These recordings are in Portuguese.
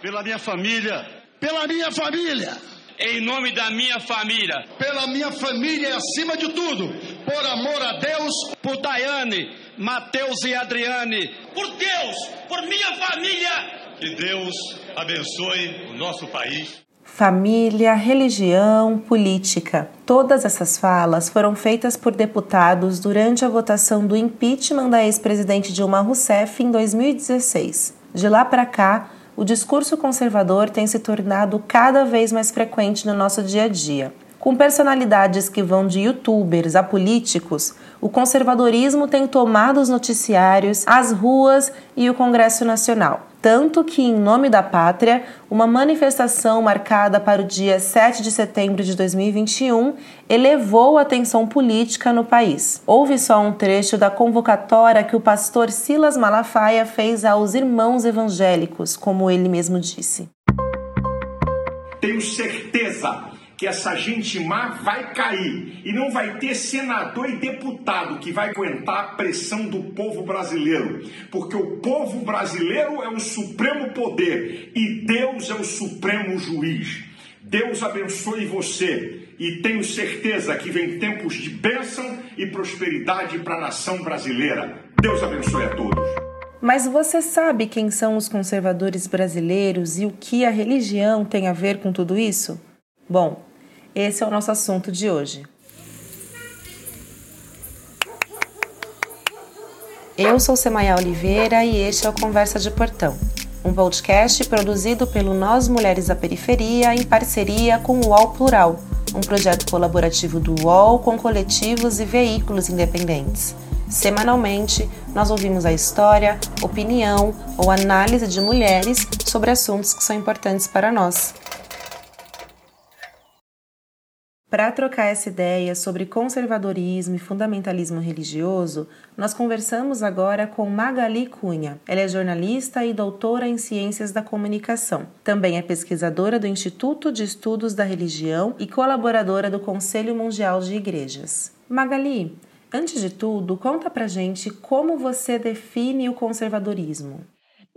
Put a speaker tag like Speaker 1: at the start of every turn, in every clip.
Speaker 1: pela minha família, pela minha família,
Speaker 2: em nome da minha família,
Speaker 1: pela minha família e acima de tudo, por amor a Deus,
Speaker 2: por Daiane, Mateus e Adriane,
Speaker 3: por Deus, por minha família.
Speaker 4: Que Deus abençoe o nosso país.
Speaker 5: Família, religião, política. Todas essas falas foram feitas por deputados durante a votação do impeachment da ex-presidente Dilma Rousseff em 2016. De lá para cá, o discurso conservador tem se tornado cada vez mais frequente no nosso dia a dia. Com personalidades que vão de youtubers a políticos, o conservadorismo tem tomado os noticiários, as ruas e o Congresso Nacional. Tanto que, em nome da pátria, uma manifestação marcada para o dia 7 de setembro de 2021 elevou a atenção política no país. Houve só um trecho da convocatória que o pastor Silas Malafaia fez aos irmãos evangélicos, como ele mesmo disse.
Speaker 6: Tenho certeza que essa gente má vai cair e não vai ter senador e deputado que vai aguentar a pressão do povo brasileiro, porque o povo brasileiro é o supremo poder e Deus é o supremo juiz. Deus abençoe você e tenho certeza que vem tempos de bênção e prosperidade para a nação brasileira. Deus abençoe a todos.
Speaker 5: Mas você sabe quem são os conservadores brasileiros e o que a religião tem a ver com tudo isso? Bom, esse é o nosso assunto de hoje. Eu sou Semaia Oliveira e este é o Conversa de Portão, um podcast produzido pelo Nós Mulheres da Periferia em parceria com o UOL Plural, um projeto colaborativo do UOL com coletivos e veículos independentes. Semanalmente, nós ouvimos a história, opinião ou análise de mulheres sobre assuntos que são importantes para nós. Para trocar essa ideia sobre conservadorismo e fundamentalismo religioso, nós conversamos agora com Magali Cunha. Ela é jornalista e doutora em Ciências da Comunicação. Também é pesquisadora do Instituto de Estudos da Religião e colaboradora do Conselho Mundial de Igrejas. Magali, antes de tudo, conta pra gente como você define o conservadorismo.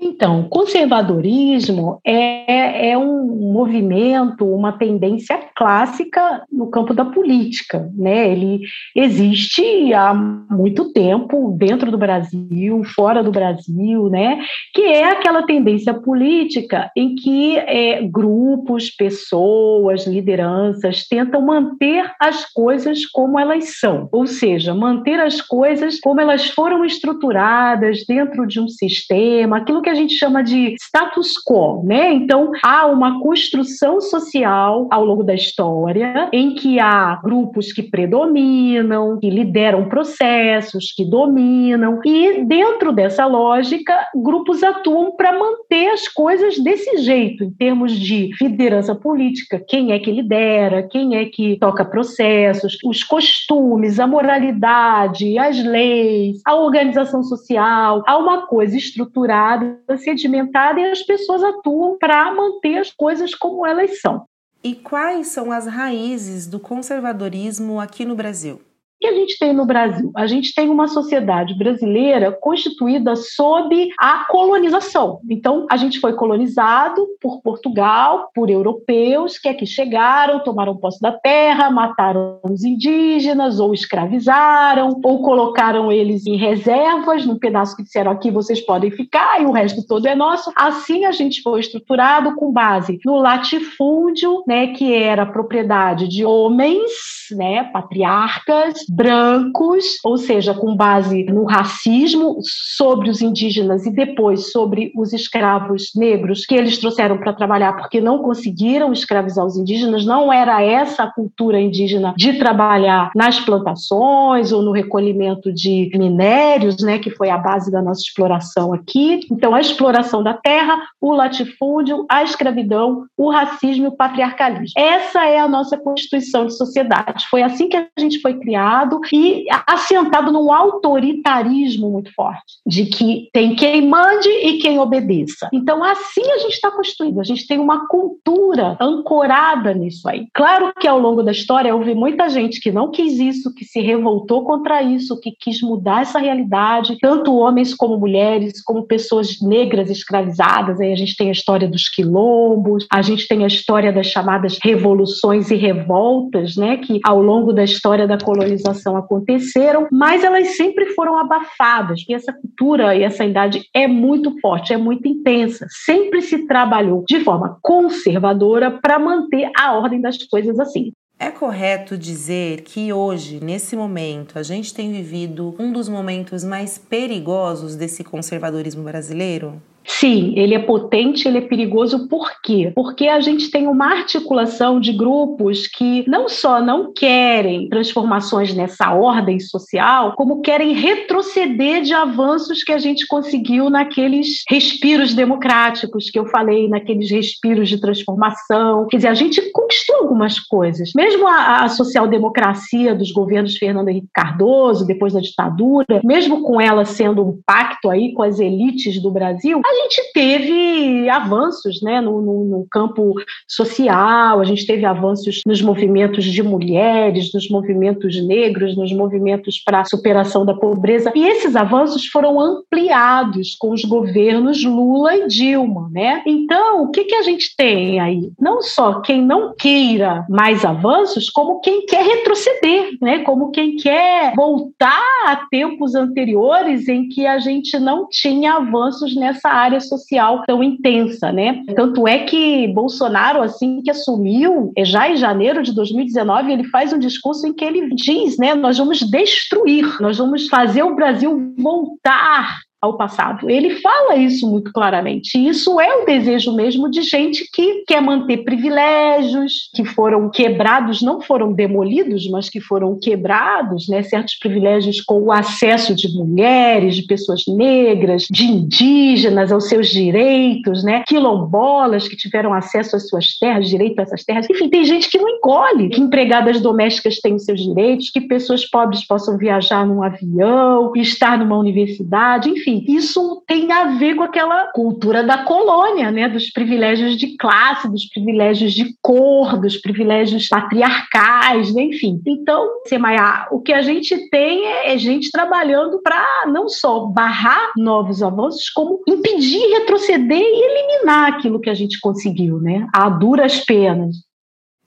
Speaker 7: Então, conservadorismo é, é, um movimento, uma tendência clássica no campo da política. Né? Ele existe há muito tempo dentro do Brasil, fora do Brasil, né? que é aquela tendência política em que é, grupos, pessoas, lideranças tentam manter as coisas como elas são, ou seja, manter as coisas como elas foram estruturadas dentro de um sistema, aquilo que a gente chama de status quo, né? Então, há uma construção social ao longo da história em que há grupos que predominam, que lideram processos, que dominam, e dentro dessa lógica, grupos atuam para manter as coisas desse jeito, em termos de liderança política, quem é que lidera, quem é que toca processos, os costumes, a moralidade, as leis, a organização social, há uma coisa estruturada sedimentada e as pessoas atuam para manter as coisas como elas são.
Speaker 5: E quais são as raízes do conservadorismo aqui no Brasil?
Speaker 7: Que a gente tem no Brasil? A gente tem uma sociedade brasileira constituída sob a colonização. Então, a gente foi colonizado por Portugal, por europeus que aqui chegaram, tomaram posse da terra, mataram os indígenas, ou escravizaram, ou colocaram eles em reservas, num pedaço que disseram aqui vocês podem ficar e o resto todo é nosso. Assim, a gente foi estruturado com base no latifúndio, né, que era propriedade de homens, né, patriarcas, brancos, ou seja, com base no racismo sobre os indígenas e depois sobre os escravos negros que eles trouxeram para trabalhar porque não conseguiram escravizar os indígenas, não era essa a cultura indígena de trabalhar nas plantações ou no recolhimento de minérios, né, que foi a base da nossa exploração aqui. Então, a exploração da terra, o latifúndio, a escravidão, o racismo e o patriarcalismo. Essa é a nossa constituição de sociedade. Foi assim que a gente foi criado Estado e assentado num autoritarismo muito forte, de que tem quem mande e quem obedeça. Então, assim a gente está construído, a gente tem uma cultura ancorada nisso aí. Claro que ao longo da história houve muita gente que não quis isso, que se revoltou contra isso, que quis mudar essa realidade, tanto homens como mulheres, como pessoas negras escravizadas. Aí a gente tem a história dos quilombos, a gente tem a história das chamadas revoluções e revoltas, né, que ao longo da história da colonização aconteceram, mas elas sempre foram abafadas. E essa cultura e essa idade é muito forte, é muito intensa. Sempre se trabalhou de forma conservadora para manter a ordem das coisas assim.
Speaker 5: É correto dizer que hoje, nesse momento, a gente tem vivido um dos momentos mais perigosos desse conservadorismo brasileiro?
Speaker 7: Sim, ele é potente, ele é perigoso, por quê? Porque a gente tem uma articulação de grupos que não só não querem transformações nessa ordem social, como querem retroceder de avanços que a gente conseguiu naqueles respiros democráticos que eu falei, naqueles respiros de transformação. Quer dizer, a gente conquistou algumas coisas. Mesmo a, a social-democracia dos governos Fernando Henrique Cardoso, depois da ditadura, mesmo com ela sendo um pacto aí com as elites do Brasil, a gente teve avanços né, no, no, no, campo social, a gente teve avanços nos movimentos de mulheres, nos movimentos negros, nos movimentos para a superação da pobreza, e esses avanços foram ampliados com os governos Lula e Dilma. Né? Então, o que, que a gente tem aí? Não só quem não queira mais avanços, como quem quer retroceder, né? como quem quer voltar a tempos anteriores em que a gente não tinha avanços nessa área social tão intensa, né? Tanto é que Bolsonaro, assim que assumiu, é já em janeiro de 2019, ele faz um discurso em que ele diz, né, nós vamos destruir, nós vamos fazer o Brasil voltar ao passado. Ele fala isso muito claramente. E isso é o desejo mesmo de gente que quer manter privilégios que foram quebrados, não foram demolidos, mas que foram quebrados, né? certos privilégios com o acesso de mulheres, de pessoas negras, de indígenas aos seus direitos, né? quilombolas que tiveram acesso às suas terras, direito a essas terras. Enfim, tem gente que não encolhe, que empregadas domésticas têm os seus direitos, que pessoas pobres possam viajar num avião, estar numa universidade, enfim enfim, isso tem a ver com aquela cultura da colônia, né? Dos privilégios de classe, dos privilégios de cor, dos privilégios patriarcais, né? enfim. Então, Semaia, o que a gente tem é, é gente trabalhando para não só barrar novos avanços, como impedir, retroceder e eliminar aquilo que a gente conseguiu, né? A duras penas.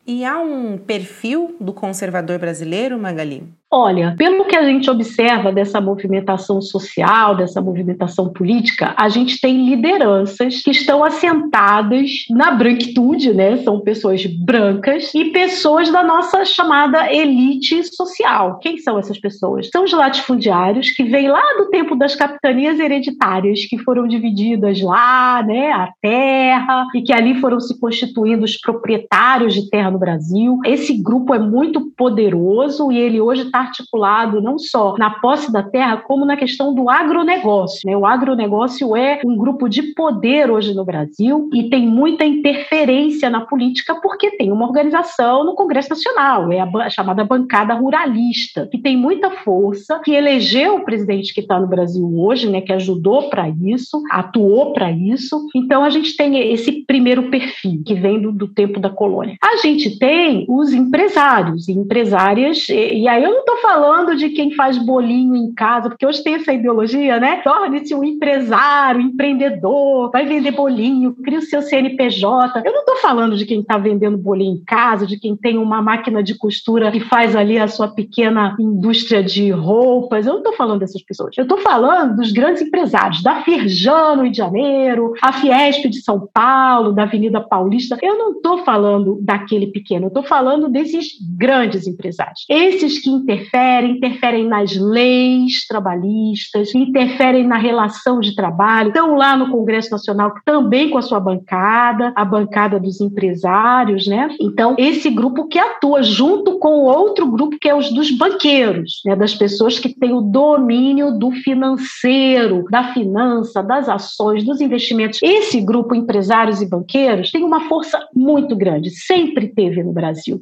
Speaker 5: E há um perfil do conservador brasileiro, Magali?
Speaker 7: Olha, pelo que a gente observa dessa movimentação social, dessa movimentação política, a gente tem lideranças que estão assentadas na branquitude, né? São pessoas brancas e pessoas da nossa chamada elite social. Quem são essas pessoas? São os latifundiários que vêm lá do tempo das capitanias hereditárias, que foram divididas lá, né? A terra, e que ali foram se constituindo os proprietários de terra no Brasil. Esse grupo é muito poderoso e ele hoje está articulado não só na posse da terra, como na questão do agronegócio. Né? O agronegócio é um grupo de poder hoje no Brasil e tem muita interferência na política porque tem uma organização no Congresso Nacional, é a chamada bancada ruralista, que tem muita força, que elegeu o presidente que está no Brasil hoje, né, que ajudou para isso, atuou para isso. Então a gente tem esse primeiro perfil que vem do, do tempo da colônia. A gente tem os empresários e empresárias, e, e aí eu não estou falando de quem faz bolinho em casa, porque hoje tem essa ideologia, né? Torne-se um empresário, empreendedor, vai vender bolinho, cria o seu CNPJ. Eu não estou falando de quem está vendendo bolinho em casa, de quem tem uma máquina de costura e faz ali a sua pequena indústria de roupas. Eu não estou falando dessas pessoas. Eu estou falando dos grandes empresários, da Firjan no Rio de Janeiro, a Fiesp de São Paulo, da Avenida Paulista. Eu não estou falando daquele pequeno, eu estou falando desses grandes empresários. Esses que interferem, interferem nas leis trabalhistas, interferem na relação de trabalho, estão lá no Congresso Nacional também com a sua bancada, a bancada dos empresários, né? Então, esse grupo que atua junto com o outro grupo que é os dos banqueiros, né? das pessoas que têm o domínio do financeiro, da finança, das ações, dos investimentos. Esse grupo, empresários e banqueiros, tem uma força muito grande, sempre teve no Brasil.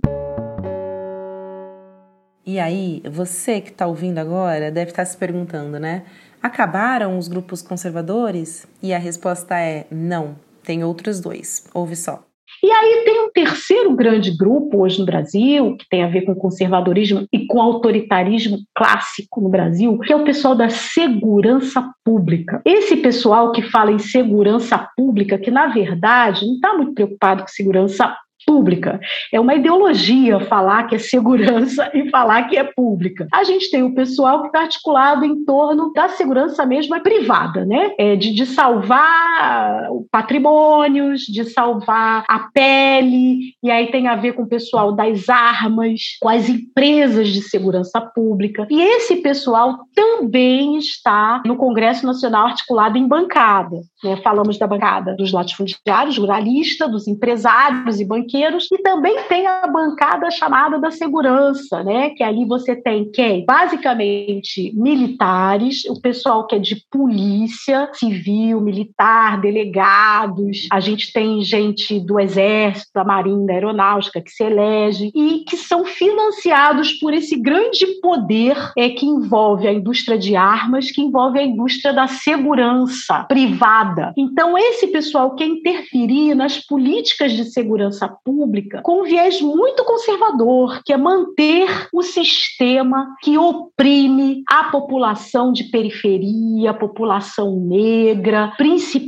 Speaker 5: E aí, você que está ouvindo agora deve estar tá se perguntando, né? Acabaram os grupos conservadores? E a resposta é não, tem outros dois. Ouve só.
Speaker 7: E aí tem um terceiro grande grupo hoje no Brasil, que tem a ver com conservadorismo e com autoritarismo clássico no Brasil, que é o pessoal da segurança pública. Esse pessoal que fala em segurança pública, que na verdade não está muito preocupado com segurança pública. É uma ideologia falar que é segurança e falar que é pública. A gente tem o pessoal que está articulado em torno da segurança mesmo é privada, né? É de, de salvar patrimônios, de salvar a pele, e aí tem a ver com o pessoal das armas, com as empresas de segurança pública. E esse pessoal também está no Congresso Nacional articulado em bancada. Né? Falamos da bancada dos latifundiários, ruralistas, dos empresários e banqueiros e também tem a bancada chamada da segurança, né? Que ali você tem quem? Basicamente militares, o pessoal que é de polícia civil, militar, delegados, a gente tem gente do exército, da marinha, da aeronáutica que se elege e que são financiados por esse grande poder é que envolve a indústria de armas, que envolve a indústria da segurança privada. Então esse pessoal quer interferir nas políticas de segurança pública com um viés muito conservador, que é manter o sistema que oprime a população de periferia, a população negra, principalmente,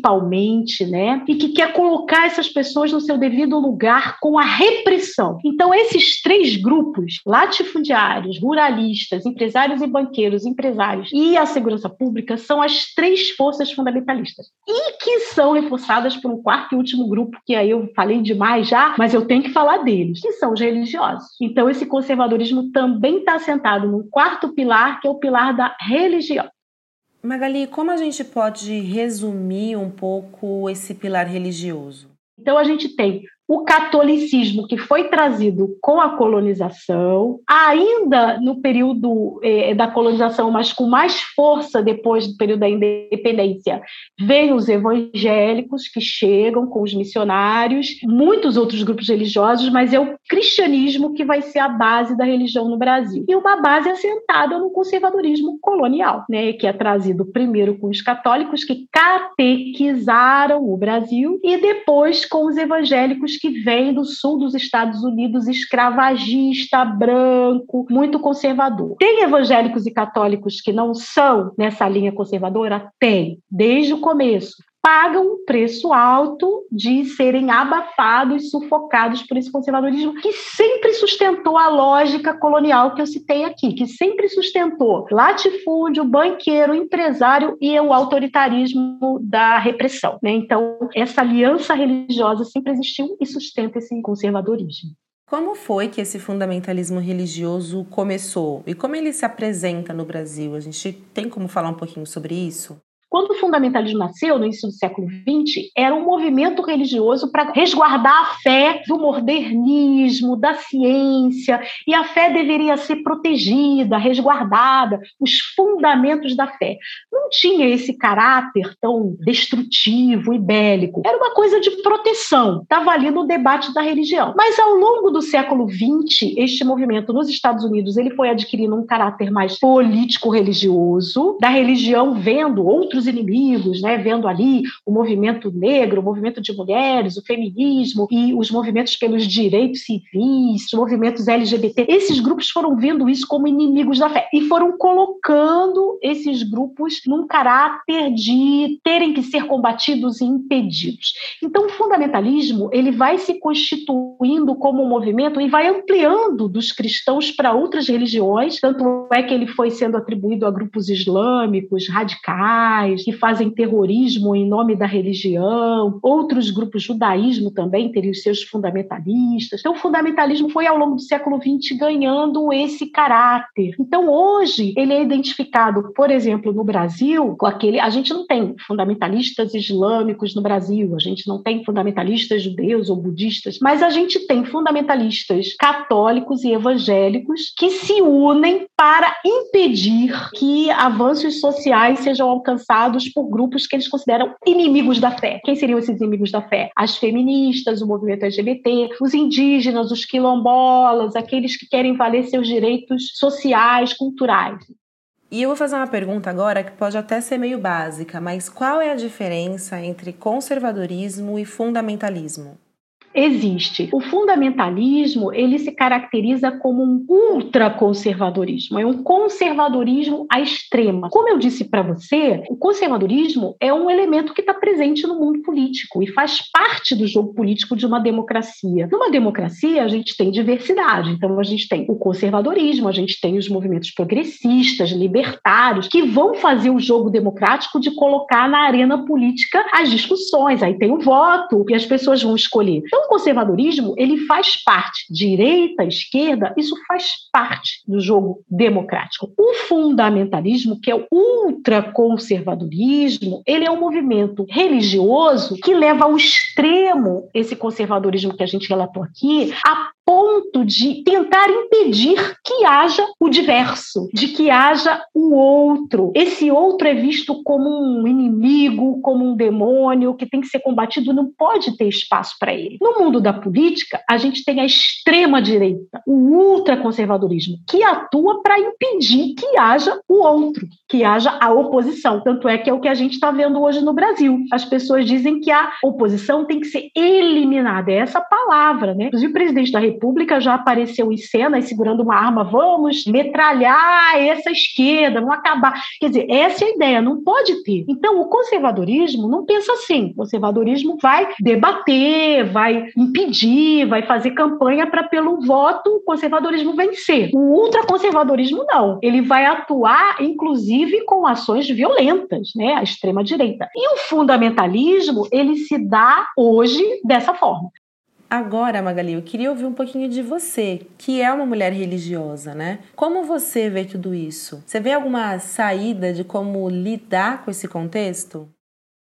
Speaker 7: né? E que quer colocar essas pessoas no seu devido lugar com a repressão. Então, esses três grupos, latifundiários, ruralistas, empresários e banqueiros, empresários e a segurança pública, são as três forças fundamentalistas. E que são reforçadas por um quarto e último grupo, que aí eu falei demais já, mas eu tenho que falar deles, que são os religiosos. Então, esse conservadorismo também está assentado no quarto pilar, que é o pilar da religião.
Speaker 5: Magali, como a gente pode resumir um pouco esse pilar religioso?
Speaker 7: Então, a gente tem o catolicismo que foi trazido com a colonização, ainda no período eh, da colonização, mas com mais força depois do período da independência, vêm os evangélicos que chegam com os missionários, muitos outros grupos religiosos, mas é o cristianismo que vai ser a base da religião no Brasil. E uma base assentada no conservadorismo colonial, né, que é trazido primeiro com os católicos que catequizaram o Brasil e depois com os evangélicos que vem do sul dos Estados Unidos, escravagista, branco, muito conservador. Tem evangélicos e católicos que não são nessa linha conservadora? Tem, desde o começo pagam um preço alto de serem abafados, sufocados por esse conservadorismo que sempre sustentou a lógica colonial que eu citei aqui, que sempre sustentou latifúndio, banqueiro, empresário e o autoritarismo da repressão. Né? Então, essa aliança religiosa sempre existiu e sustenta esse conservadorismo.
Speaker 5: Como foi que esse fundamentalismo religioso começou e como ele se apresenta no Brasil? A gente tem como falar um pouquinho sobre isso?
Speaker 7: Quando o fundamentalismo nasceu, no início do século XX, era um movimento religioso para resguardar a fé do modernismo, da ciência, e a fé deveria ser protegida, resguardada, os fundamentos da fé. Não tinha esse caráter tão destrutivo e bélico. Era uma coisa de proteção. Estava ali no debate da religião. Mas ao longo do século XX, este movimento nos Estados Unidos ele foi adquirindo um caráter mais político-religioso, da religião vendo outros os inimigos, né, vendo ali o movimento negro, o movimento de mulheres, o feminismo e os movimentos pelos direitos civis, os movimentos LGBT. Esses grupos foram vendo isso como inimigos da fé e foram colocando esses grupos num caráter de terem que ser combatidos e impedidos. Então, o fundamentalismo ele vai se constituindo como um movimento e vai ampliando dos cristãos para outras religiões, tanto é que ele foi sendo atribuído a grupos islâmicos radicais que fazem terrorismo em nome da religião, outros grupos, judaísmo também, teriam seus fundamentalistas. Então, o fundamentalismo foi, ao longo do século XX, ganhando esse caráter. Então, hoje, ele é identificado, por exemplo, no Brasil, com aquele. A gente não tem fundamentalistas islâmicos no Brasil, a gente não tem fundamentalistas judeus ou budistas, mas a gente tem fundamentalistas católicos e evangélicos que se unem para impedir que avanços sociais sejam alcançados por grupos que eles consideram inimigos da fé. Quem seriam esses inimigos da fé? As feministas, o movimento LGBT, os indígenas, os quilombolas, aqueles que querem valer seus direitos sociais, culturais.
Speaker 5: E eu vou fazer uma pergunta agora que pode até ser meio básica, mas qual é a diferença entre conservadorismo e fundamentalismo?
Speaker 7: Existe. O fundamentalismo, ele se caracteriza como um ultraconservadorismo, é um conservadorismo à extrema. Como eu disse para você, o conservadorismo é um elemento que está presente no mundo político e faz parte do jogo político de uma democracia. Numa democracia, a gente tem diversidade, então a gente tem o conservadorismo, a gente tem os movimentos progressistas, libertários, que vão fazer o jogo democrático de colocar na arena política as discussões, aí tem o voto e as pessoas vão escolher. Então, o conservadorismo, ele faz parte, direita, esquerda, isso faz parte do jogo democrático. O fundamentalismo, que é o ultraconservadorismo, ele é um movimento religioso que leva ao extremo esse conservadorismo que a gente relatou aqui, a ponto de tentar impedir que haja o diverso, de que haja o outro. Esse outro é visto como um inimigo, como um demônio que tem que ser combatido, não pode ter espaço para ele. No mundo da política, a gente tem a extrema direita, o ultraconservadorismo, que atua para impedir que haja o outro, que haja a oposição. Tanto é que é o que a gente está vendo hoje no Brasil. As pessoas dizem que a oposição tem que ser eliminada. É essa palavra, né? Inclusive, o presidente da República já apareceu em cena segurando uma arma. Vamos metralhar essa esquerda, vamos acabar. Quer dizer, essa é a ideia, não pode ter. Então, o conservadorismo não pensa assim. O conservadorismo vai debater, vai impedir, vai fazer campanha para, pelo voto, o conservadorismo vencer. O ultraconservadorismo não. Ele vai atuar, inclusive, com ações violentas, né? A extrema-direita. E o fundamentalismo, ele se dá hoje dessa forma.
Speaker 5: Agora, Magali, eu queria ouvir um pouquinho de você, que é uma mulher religiosa, né? Como você vê tudo isso? Você vê alguma saída de como lidar com esse contexto?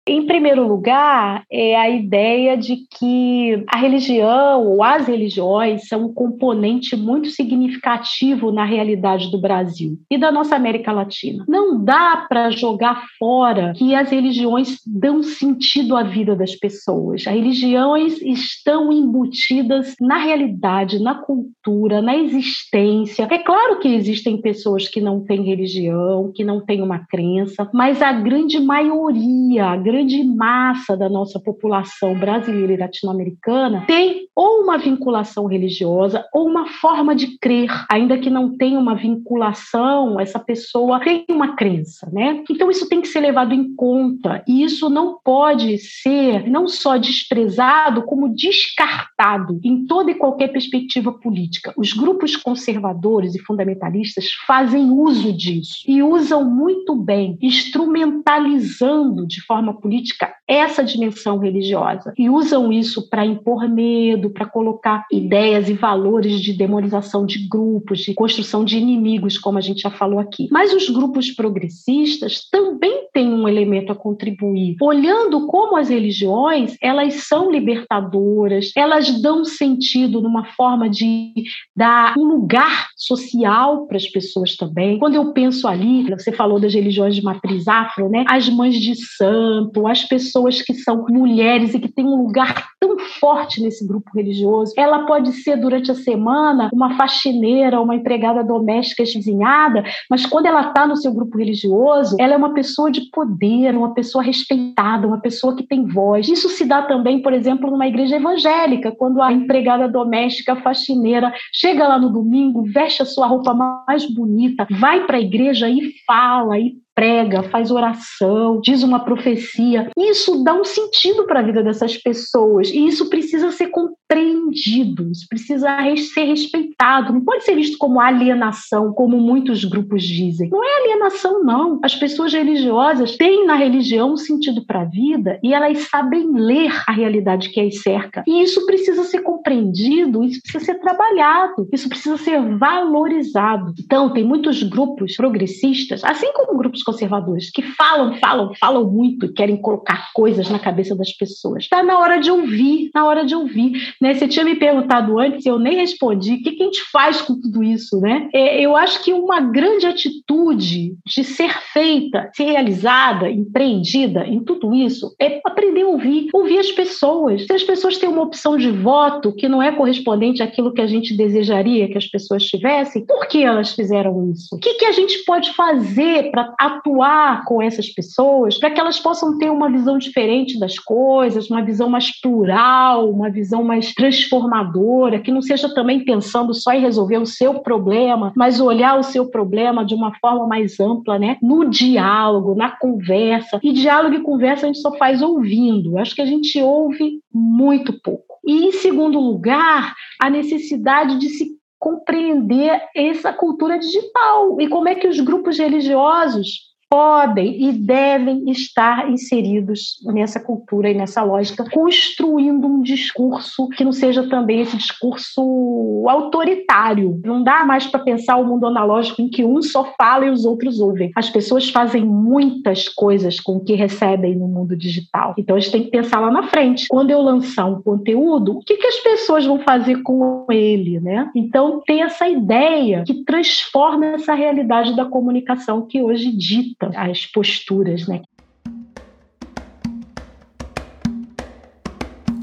Speaker 7: Em primeiro lugar, é a ideia de que a religião ou as religiões são um componente muito significativo na realidade do Brasil e da nossa América Latina. Não dá para jogar fora que as religiões dão sentido à vida das pessoas. As religiões estão embutidas na realidade, na cultura, na existência. É claro que existem pessoas que não têm religião, que não têm uma crença, mas a grande maioria, a grande grande massa da nossa população brasileira e latino-americana tem ou uma vinculação religiosa ou uma forma de crer, ainda que não tenha uma vinculação, essa pessoa tem uma crença, né? Então isso tem que ser levado em conta e isso não pode ser não só desprezado, como descartado em toda e qualquer perspectiva política. Os grupos conservadores e fundamentalistas fazem uso disso e usam muito bem, instrumentalizando de forma política uliczka. Essa dimensão religiosa e usam isso para impor medo, para colocar ideias e valores de demonização de grupos, de construção de inimigos, como a gente já falou aqui. Mas os grupos progressistas também têm um elemento a contribuir, olhando como as religiões elas são libertadoras, elas dão sentido numa forma de dar um lugar social para as pessoas também. Quando eu penso ali, você falou das religiões de matriz afro, né? As mães de santo as pessoas que são mulheres e que têm um lugar tão forte nesse grupo religioso. Ela pode ser, durante a semana, uma faxineira, uma empregada doméstica esvizinhada, mas quando ela está no seu grupo religioso, ela é uma pessoa de poder, uma pessoa respeitada, uma pessoa que tem voz. Isso se dá também, por exemplo, numa igreja evangélica, quando a empregada doméstica, a faxineira, chega lá no domingo, veste a sua roupa mais bonita, vai para a igreja e fala, e prega, faz oração, diz uma profecia. Isso dá um sentido para a vida dessas pessoas e isso precisa ser compreendido, isso precisa ser respeitado. Não pode ser visto como alienação, como muitos grupos dizem. Não é alienação, não. As pessoas religiosas têm na religião um sentido para a vida e elas sabem ler a realidade que as cerca. E isso precisa ser compreendido, isso precisa ser trabalhado, isso precisa ser valorizado. Então, tem muitos grupos progressistas, assim como grupos conservadores que falam, falam, falam muito e querem colocar coisas na cabeça das pessoas. Está na hora de ouvir, na hora de ouvir. Né? Você tinha me perguntado antes, eu nem respondi. O que, que gente faz com tudo isso, né? É, eu acho que uma grande atitude de ser feita, ser realizada, empreendida em tudo isso é aprender a ouvir, ouvir as pessoas. Se as pessoas têm uma opção de voto que não é correspondente àquilo que a gente desejaria que as pessoas tivessem, por que elas fizeram isso? O que, que a gente pode fazer para atuar com essas pessoas, para que elas possam ter uma visão diferente das coisas, uma visão mais plural, uma visão mais transformadora, que não seja também pensando só em resolver o seu problema, mas olhar o seu problema de uma forma mais ampla, né? No diálogo, na conversa. E diálogo e conversa a gente só faz ouvindo. Acho que a gente ouve muito pouco. E, em segundo lugar, a necessidade de se compreender essa cultura digital e como é que os grupos religiosos podem e devem estar inseridos nessa cultura e nessa lógica, construindo um discurso que não seja também esse discurso autoritário. Não dá mais para pensar o mundo analógico em que um só fala e os outros ouvem. As pessoas fazem muitas coisas com o que recebem no mundo digital. Então a gente tem que pensar lá na frente. Quando eu lançar um conteúdo, o que, que as pessoas vão fazer com ele, né? Então tem essa ideia que transforma essa realidade da comunicação que hoje dita as posturas, né?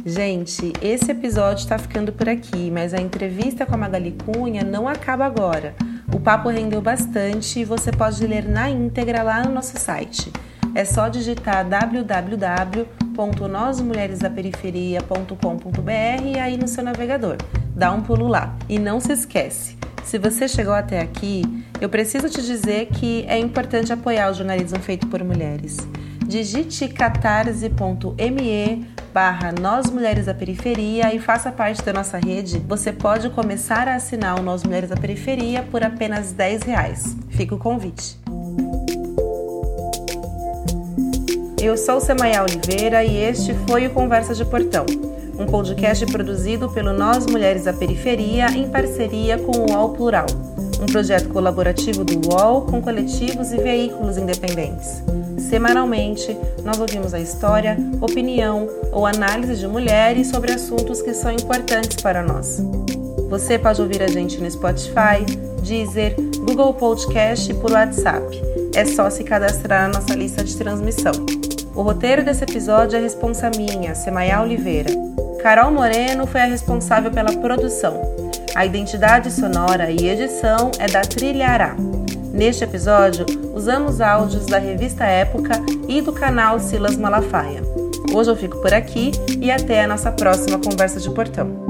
Speaker 5: Gente, esse episódio está ficando por aqui, mas a entrevista com a Magali Cunha não acaba agora. O papo rendeu bastante e você pode ler na íntegra lá no nosso site. É só digitar www.nosmulheresdaperiferia.com.br aí no seu navegador. Dá um pulo lá. E não se esquece, se você chegou até aqui, eu preciso te dizer que é importante apoiar o jornalismo feito por mulheres. Digite catarse.me barra Nós Mulheres da Periferia e faça parte da nossa rede. Você pode começar a assinar o Nós Mulheres da Periferia por apenas 10 reais. Fica o convite. Eu sou Semaia Oliveira e este foi o Conversa de Portão um podcast produzido pelo Nós Mulheres da Periferia em parceria com o UOL Plural, um projeto colaborativo do UOL com coletivos e veículos independentes. Semanalmente, nós ouvimos a história, opinião ou análise de mulheres sobre assuntos que são importantes para nós. Você pode ouvir a gente no Spotify, Deezer, Google Podcast e por WhatsApp. É só se cadastrar na nossa lista de transmissão. O roteiro desse episódio é responsa minha, Semaia Oliveira. Carol Moreno foi a responsável pela produção. A identidade sonora e edição é da Trilha Ará. Neste episódio, usamos áudios da revista Época e do canal Silas Malafaia. Hoje eu fico por aqui e até a nossa próxima conversa de portão.